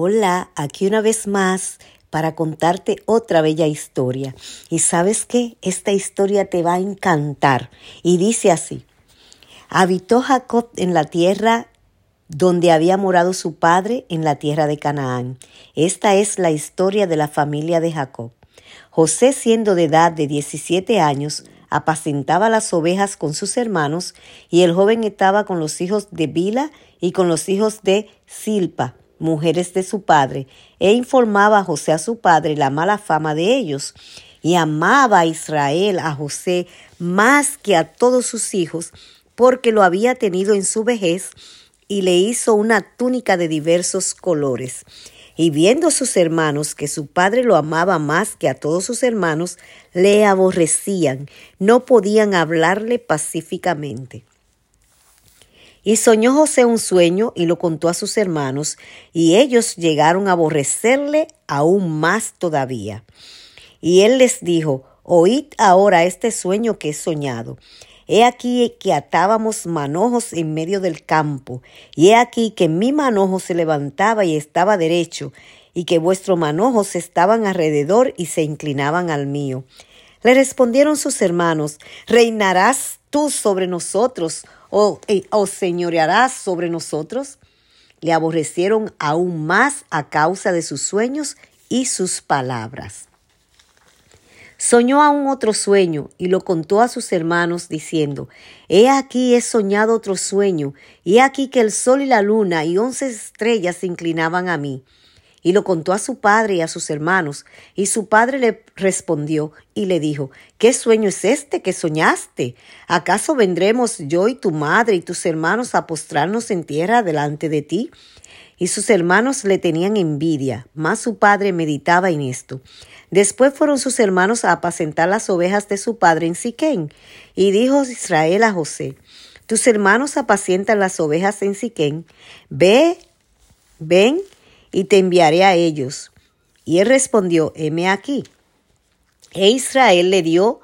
Hola, aquí una vez más para contarte otra bella historia. Y sabes qué, esta historia te va a encantar. Y dice así, habitó Jacob en la tierra donde había morado su padre en la tierra de Canaán. Esta es la historia de la familia de Jacob. José, siendo de edad de 17 años, apacentaba las ovejas con sus hermanos, y el joven estaba con los hijos de Bila y con los hijos de Silpa, mujeres de su padre, e informaba a José a su padre la mala fama de ellos. Y amaba a Israel a José más que a todos sus hijos, porque lo había tenido en su vejez, y le hizo una túnica de diversos colores. Y viendo sus hermanos que su padre lo amaba más que a todos sus hermanos, le aborrecían, no podían hablarle pacíficamente. Y soñó José un sueño y lo contó a sus hermanos, y ellos llegaron a aborrecerle aún más todavía. Y él les dijo, Oíd ahora este sueño que he soñado. He aquí que atábamos manojos en medio del campo, y he aquí que mi manojo se levantaba y estaba derecho, y que vuestros manojos estaban alrededor y se inclinaban al mío. Le respondieron sus hermanos, ¿reinarás tú sobre nosotros o, eh, o señorearás sobre nosotros? Le aborrecieron aún más a causa de sus sueños y sus palabras. Soñó aún otro sueño y lo contó a sus hermanos diciendo, He aquí he soñado otro sueño, y he aquí que el sol y la luna y once estrellas se inclinaban a mí y lo contó a su padre y a sus hermanos, y su padre le respondió y le dijo, ¿qué sueño es este que soñaste? ¿Acaso vendremos yo y tu madre y tus hermanos a postrarnos en tierra delante de ti? Y sus hermanos le tenían envidia, mas su padre meditaba en esto. Después fueron sus hermanos a apacentar las ovejas de su padre en Siquén, y dijo Israel a José, tus hermanos apacientan las ovejas en Siquén, ve, ven y te enviaré a ellos. Y él respondió, heme aquí. E Israel le dio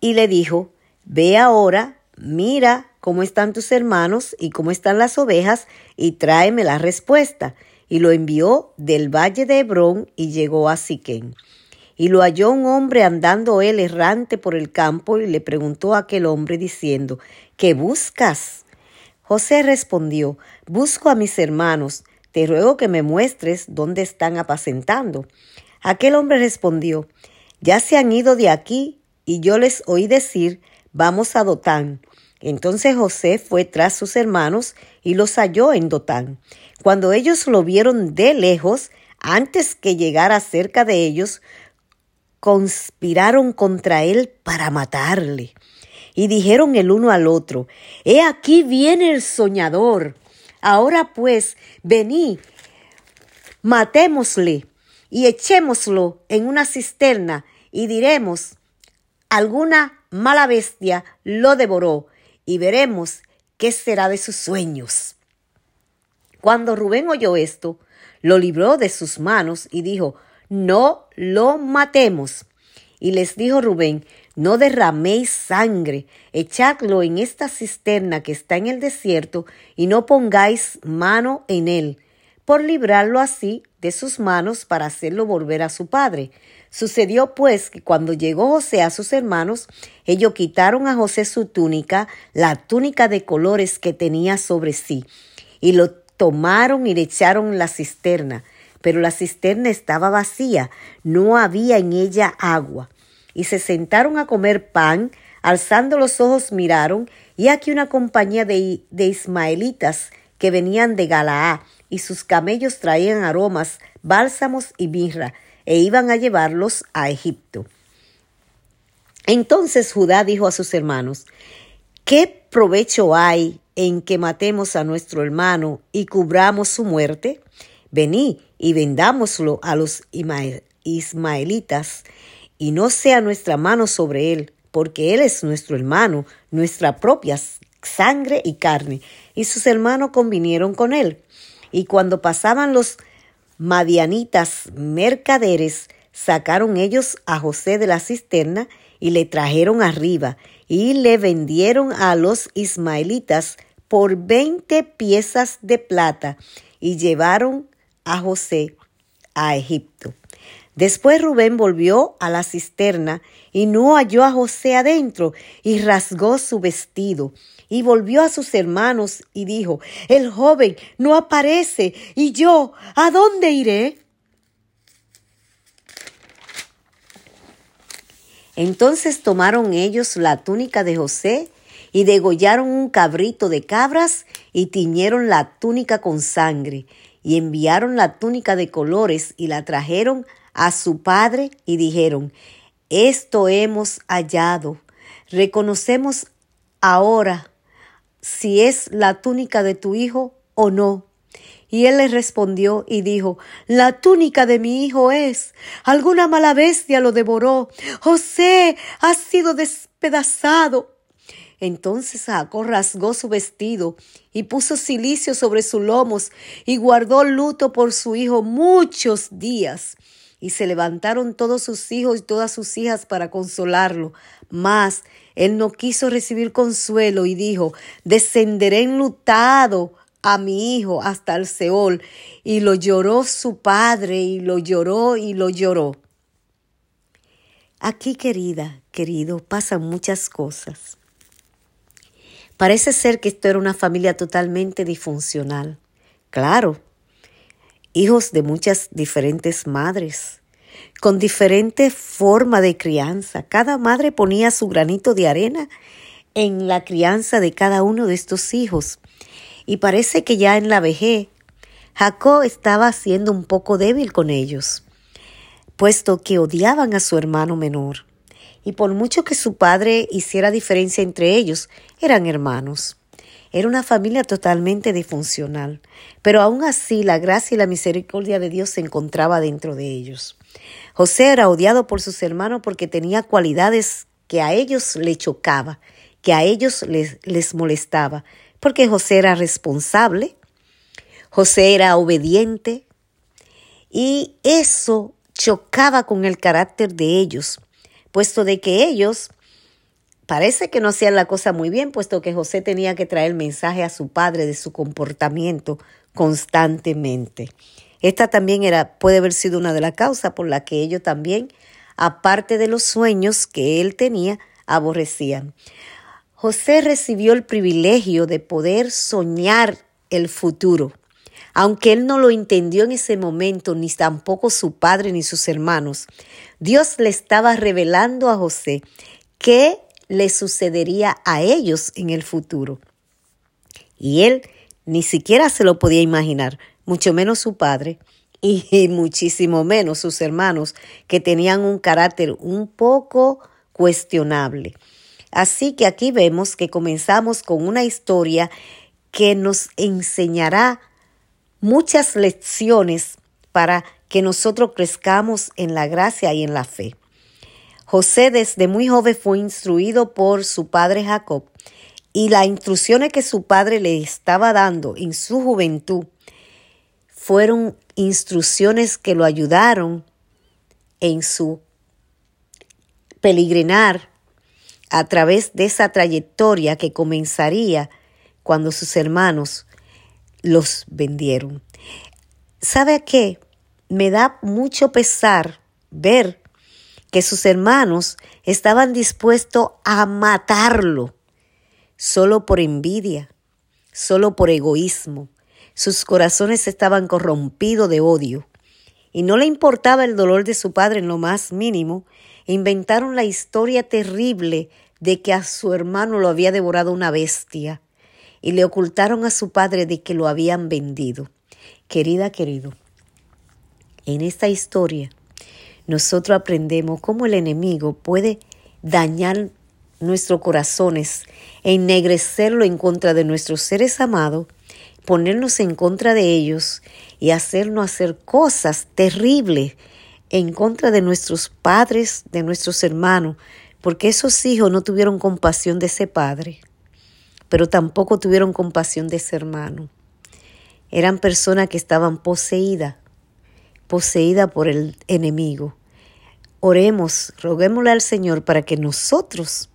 y le dijo, ve ahora, mira cómo están tus hermanos y cómo están las ovejas, y tráeme la respuesta. Y lo envió del valle de Hebrón y llegó a Siquén. Y lo halló un hombre andando él errante por el campo y le preguntó a aquel hombre diciendo, ¿qué buscas? José respondió, busco a mis hermanos te ruego que me muestres dónde están apacentando. Aquel hombre respondió, ya se han ido de aquí, y yo les oí decir, vamos a Dotán. Entonces José fue tras sus hermanos y los halló en Dotán. Cuando ellos lo vieron de lejos, antes que llegara cerca de ellos, conspiraron contra él para matarle. Y dijeron el uno al otro, He aquí viene el soñador. Ahora pues, vení, matémosle y echémoslo en una cisterna y diremos, alguna mala bestia lo devoró y veremos qué será de sus sueños. Cuando Rubén oyó esto, lo libró de sus manos y dijo, no lo matemos. Y les dijo Rubén, no derraméis sangre, echadlo en esta cisterna que está en el desierto y no pongáis mano en él, por librarlo así de sus manos para hacerlo volver a su padre. Sucedió pues que cuando llegó José a sus hermanos, ellos quitaron a José su túnica, la túnica de colores que tenía sobre sí, y lo tomaron y le echaron la cisterna. Pero la cisterna estaba vacía, no había en ella agua y se sentaron a comer pan, alzando los ojos miraron, y aquí una compañía de, de ismaelitas que venían de Galaá, y sus camellos traían aromas, bálsamos y mirra, e iban a llevarlos a Egipto. Entonces Judá dijo a sus hermanos, ¿qué provecho hay en que matemos a nuestro hermano y cubramos su muerte? Vení y vendámoslo a los ismaelitas y no sea nuestra mano sobre él, porque él es nuestro hermano, nuestra propia sangre y carne. Y sus hermanos convinieron con él. Y cuando pasaban los madianitas mercaderes, sacaron ellos a José de la cisterna y le trajeron arriba y le vendieron a los ismaelitas por veinte piezas de plata y llevaron a José a Egipto. Después Rubén volvió a la cisterna y no halló a José adentro y rasgó su vestido y volvió a sus hermanos y dijo, el joven no aparece y yo, ¿a dónde iré? Entonces tomaron ellos la túnica de José y degollaron un cabrito de cabras y tiñeron la túnica con sangre y enviaron la túnica de colores y la trajeron a su padre y dijeron, esto hemos hallado. Reconocemos ahora si es la túnica de tu hijo o no. Y él le respondió y dijo, La túnica de mi hijo es. Alguna mala bestia lo devoró. José ha sido despedazado. Entonces Jacob rasgó su vestido y puso cilicio sobre sus lomos y guardó luto por su hijo muchos días. Y se levantaron todos sus hijos y todas sus hijas para consolarlo. Mas él no quiso recibir consuelo y dijo, descenderé enlutado a mi hijo hasta el Seol. Y lo lloró su padre y lo lloró y lo lloró. Aquí, querida, querido, pasan muchas cosas. Parece ser que esto era una familia totalmente disfuncional. Claro, hijos de muchas diferentes madres, con diferente forma de crianza. Cada madre ponía su granito de arena en la crianza de cada uno de estos hijos. Y parece que ya en la vejez, Jacob estaba siendo un poco débil con ellos, puesto que odiaban a su hermano menor. Y por mucho que su padre hiciera diferencia entre ellos, eran hermanos. Era una familia totalmente disfuncional, pero aún así la gracia y la misericordia de Dios se encontraba dentro de ellos. José era odiado por sus hermanos porque tenía cualidades que a ellos le chocaba, que a ellos les, les molestaba, porque José era responsable, José era obediente, y eso chocaba con el carácter de ellos, puesto de que ellos Parece que no hacían la cosa muy bien, puesto que José tenía que traer mensaje a su padre de su comportamiento constantemente. Esta también era, puede haber sido una de las causas por la que ellos también, aparte de los sueños que él tenía, aborrecían. José recibió el privilegio de poder soñar el futuro. Aunque él no lo entendió en ese momento, ni tampoco su padre ni sus hermanos, Dios le estaba revelando a José que le sucedería a ellos en el futuro. Y él ni siquiera se lo podía imaginar, mucho menos su padre y muchísimo menos sus hermanos, que tenían un carácter un poco cuestionable. Así que aquí vemos que comenzamos con una historia que nos enseñará muchas lecciones para que nosotros crezcamos en la gracia y en la fe. José desde muy joven fue instruido por su padre Jacob y las instrucciones que su padre le estaba dando en su juventud fueron instrucciones que lo ayudaron en su peregrinar a través de esa trayectoria que comenzaría cuando sus hermanos los vendieron. ¿Sabe qué? Me da mucho pesar ver que sus hermanos estaban dispuestos a matarlo solo por envidia, solo por egoísmo. Sus corazones estaban corrompidos de odio y no le importaba el dolor de su padre en lo más mínimo. Inventaron la historia terrible de que a su hermano lo había devorado una bestia y le ocultaron a su padre de que lo habían vendido. Querida, querido, en esta historia nosotros aprendemos cómo el enemigo puede dañar nuestros corazones, ennegrecerlo en contra de nuestros seres amados, ponernos en contra de ellos y hacernos hacer cosas terribles en contra de nuestros padres, de nuestros hermanos, porque esos hijos no tuvieron compasión de ese padre, pero tampoco tuvieron compasión de ese hermano. Eran personas que estaban poseídas, poseídas por el enemigo. Oremos, roguémosle al Señor para que nosotros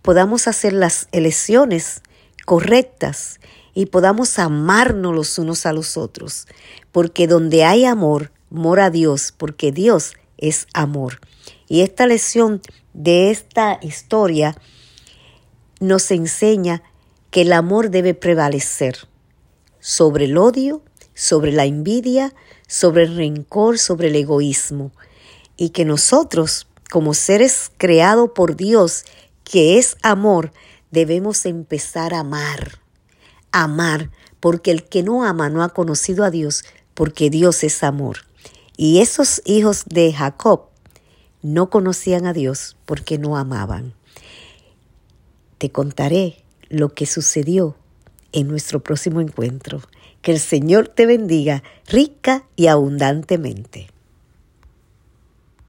podamos hacer las elecciones correctas y podamos amarnos los unos a los otros, porque donde hay amor, mora Dios, porque Dios es amor. Y esta lección de esta historia nos enseña que el amor debe prevalecer sobre el odio, sobre la envidia, sobre el rencor, sobre el egoísmo, y que nosotros, como seres creados por Dios, que es amor, debemos empezar a amar, amar, porque el que no ama no ha conocido a Dios, porque Dios es amor. Y esos hijos de Jacob no conocían a Dios porque no amaban. Te contaré lo que sucedió en nuestro próximo encuentro. Que el Señor te bendiga rica y abundantemente.